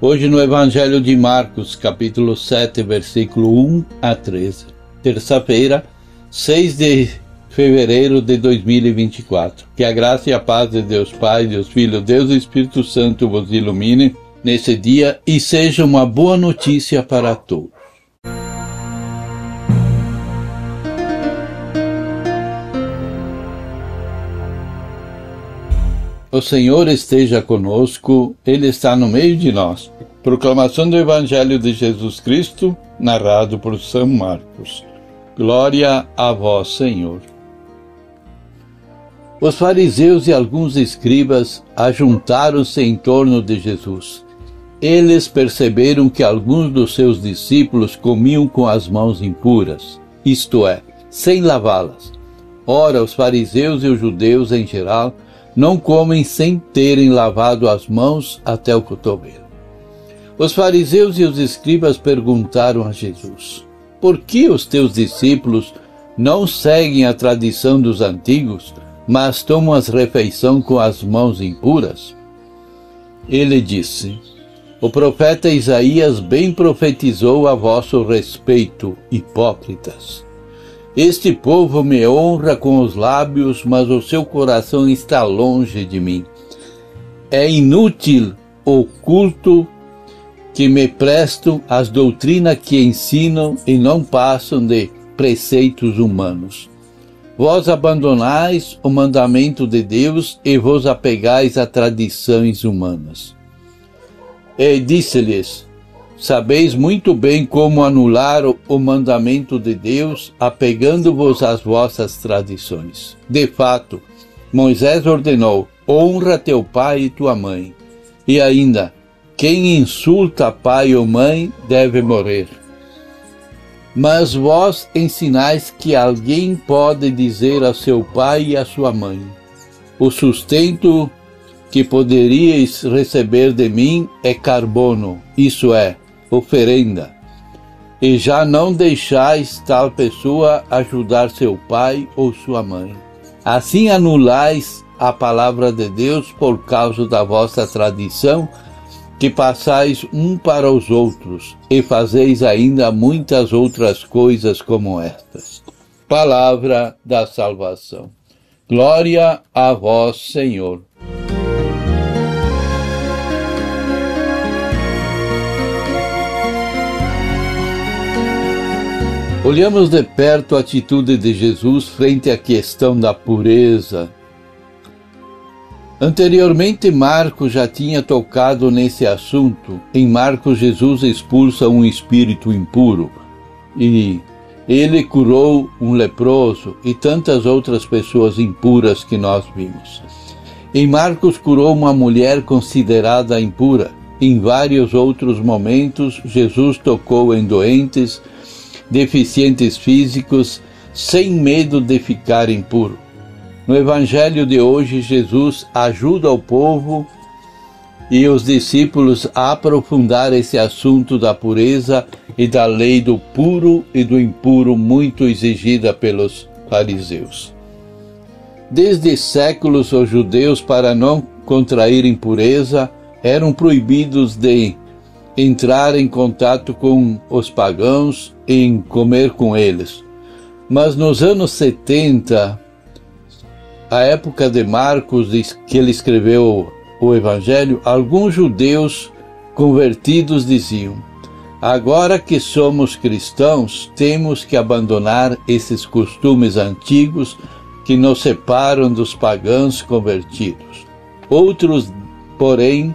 hoje no Evangelho de Marcos, capítulo 7, versículo 1 a 13. Terça-feira, 6 de fevereiro de 2024. Que a graça e a paz de Deus Pai, Deus Filho, Deus e Espírito Santo vos ilumine nesse dia e seja uma boa notícia para todos. O Senhor esteja conosco, Ele está no meio de nós. Proclamação do Evangelho de Jesus Cristo, narrado por São Marcos. Glória a vós, Senhor. Os fariseus e alguns escribas ajuntaram-se em torno de Jesus eles perceberam que alguns dos seus discípulos comiam com as mãos impuras, isto é, sem lavá-las. Ora, os fariseus e os judeus em geral não comem sem terem lavado as mãos até o cotovelo. Os fariseus e os escribas perguntaram a Jesus: Por que os teus discípulos não seguem a tradição dos antigos, mas tomam as refeições com as mãos impuras? Ele disse: o profeta Isaías bem profetizou a vosso respeito, hipócritas. Este povo me honra com os lábios, mas o seu coração está longe de mim. É inútil o culto que me prestam às doutrinas que ensinam e não passam de preceitos humanos. Vós abandonais o mandamento de Deus e vos apegais a tradições humanas. E disse-lhes: Sabeis muito bem como anular o mandamento de Deus, apegando-vos às vossas tradições. De fato, Moisés ordenou: honra teu pai e tua mãe. E ainda, quem insulta pai ou mãe deve morrer. Mas vós ensinais que alguém pode dizer a seu pai e a sua mãe: O sustento que poderíeis receber de mim é carbono, isso é, oferenda. E já não deixais tal pessoa ajudar seu pai ou sua mãe. Assim anulais a palavra de Deus por causa da vossa tradição, que passais um para os outros, e fazeis ainda muitas outras coisas como estas. Palavra da salvação. Glória a vós, Senhor. Olhamos de perto a atitude de Jesus frente à questão da pureza. Anteriormente, Marcos já tinha tocado nesse assunto. Em Marcos, Jesus expulsa um espírito impuro e ele curou um leproso e tantas outras pessoas impuras que nós vimos. Em Marcos, curou uma mulher considerada impura. Em vários outros momentos, Jesus tocou em doentes deficientes físicos, sem medo de ficar impuro. No Evangelho de hoje, Jesus ajuda o povo e os discípulos a aprofundar esse assunto da pureza e da lei do puro e do impuro, muito exigida pelos fariseus. Desde séculos, os judeus, para não contrair impureza, eram proibidos de entrar em contato com os pagãos em comer com eles. Mas nos anos 70, a época de Marcos, que ele escreveu o Evangelho, alguns judeus convertidos diziam: Agora que somos cristãos, temos que abandonar esses costumes antigos que nos separam dos pagãos convertidos. Outros, porém,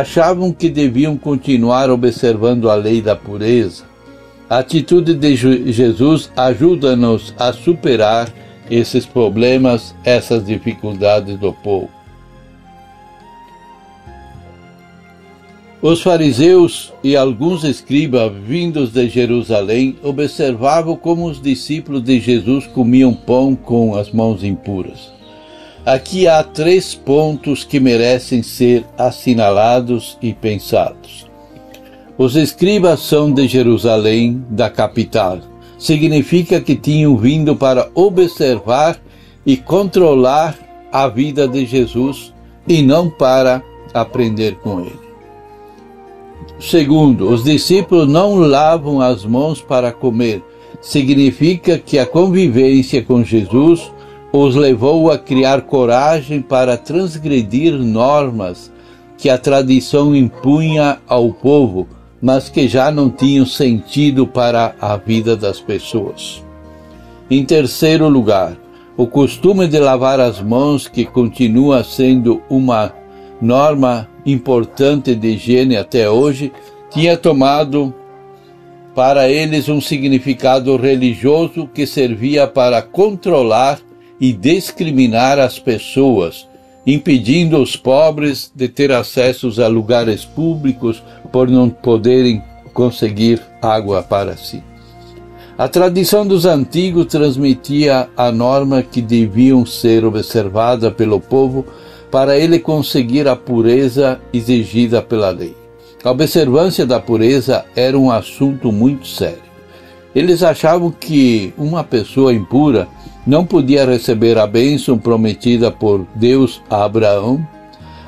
achavam que deviam continuar observando a lei da pureza. A atitude de Jesus ajuda-nos a superar esses problemas, essas dificuldades do povo. Os fariseus e alguns escribas vindos de Jerusalém observavam como os discípulos de Jesus comiam pão com as mãos impuras. Aqui há três pontos que merecem ser assinalados e pensados. Os escribas são de Jerusalém, da capital. Significa que tinham vindo para observar e controlar a vida de Jesus e não para aprender com ele. Segundo, os discípulos não lavam as mãos para comer. Significa que a convivência com Jesus os levou a criar coragem para transgredir normas que a tradição impunha ao povo, mas que já não tinham sentido para a vida das pessoas. Em terceiro lugar, o costume de lavar as mãos, que continua sendo uma norma importante de higiene até hoje, tinha tomado para eles um significado religioso que servia para controlar e discriminar as pessoas, impedindo os pobres de ter acessos a lugares públicos por não poderem conseguir água para si. A tradição dos antigos transmitia a norma que deviam ser observada pelo povo para ele conseguir a pureza exigida pela lei. A observância da pureza era um assunto muito sério. Eles achavam que uma pessoa impura não podia receber a bênção prometida por Deus a Abraão.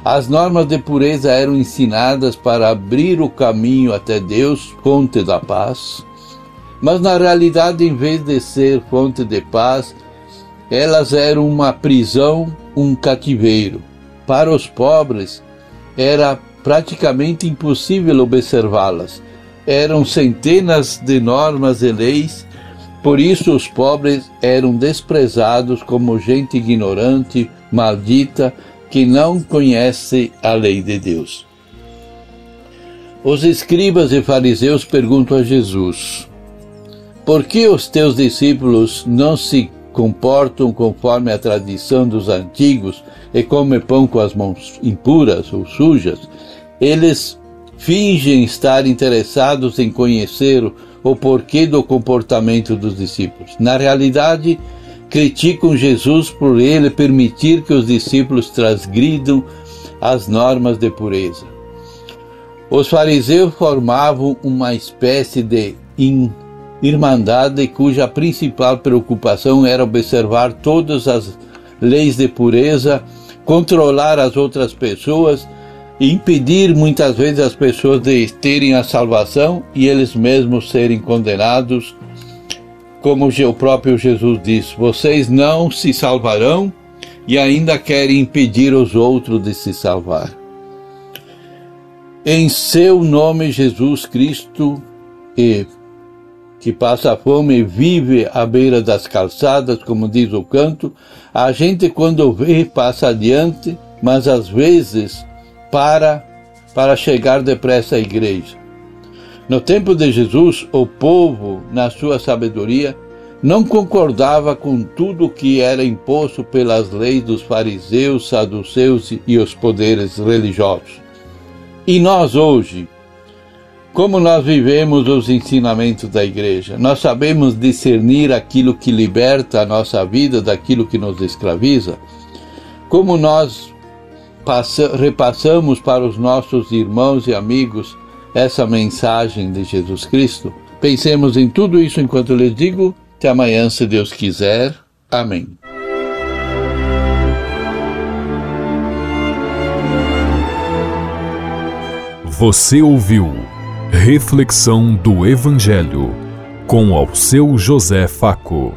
As normas de pureza eram ensinadas para abrir o caminho até Deus, fonte da paz. Mas na realidade, em vez de ser fonte de paz, elas eram uma prisão, um cativeiro. Para os pobres, era praticamente impossível observá-las. Eram centenas de normas e leis, por isso os pobres eram desprezados como gente ignorante, maldita, que não conhece a lei de Deus. Os escribas e fariseus perguntam a Jesus: Por que os teus discípulos não se comportam conforme a tradição dos antigos e comem pão com as mãos impuras ou sujas, eles fingem estar interessados em conhecer o porquê do comportamento dos discípulos. Na realidade, criticam Jesus por ele permitir que os discípulos transgridam as normas de pureza. Os fariseus formavam uma espécie de irmandade cuja principal preocupação era observar todas as leis de pureza, controlar as outras pessoas impedir muitas vezes as pessoas de terem a salvação e eles mesmos serem condenados. Como o próprio Jesus disse: vocês não se salvarão e ainda querem impedir os outros de se salvar. Em seu nome, Jesus Cristo, e que passa fome e vive à beira das calçadas, como diz o canto, a gente quando vê passa adiante, mas às vezes para para chegar depressa à igreja. No tempo de Jesus, o povo, na sua sabedoria, não concordava com tudo que era imposto pelas leis dos fariseus, saduceus e os poderes religiosos. E nós hoje, como nós vivemos os ensinamentos da igreja, nós sabemos discernir aquilo que liberta a nossa vida daquilo que nos escraviza. Como nós passa, repassamos para os nossos irmãos e amigos essa mensagem de Jesus Cristo. Pensemos em tudo isso enquanto lhes digo. Até amanhã, se Deus quiser. Amém. Você ouviu Reflexão do Evangelho com ao seu José Faco.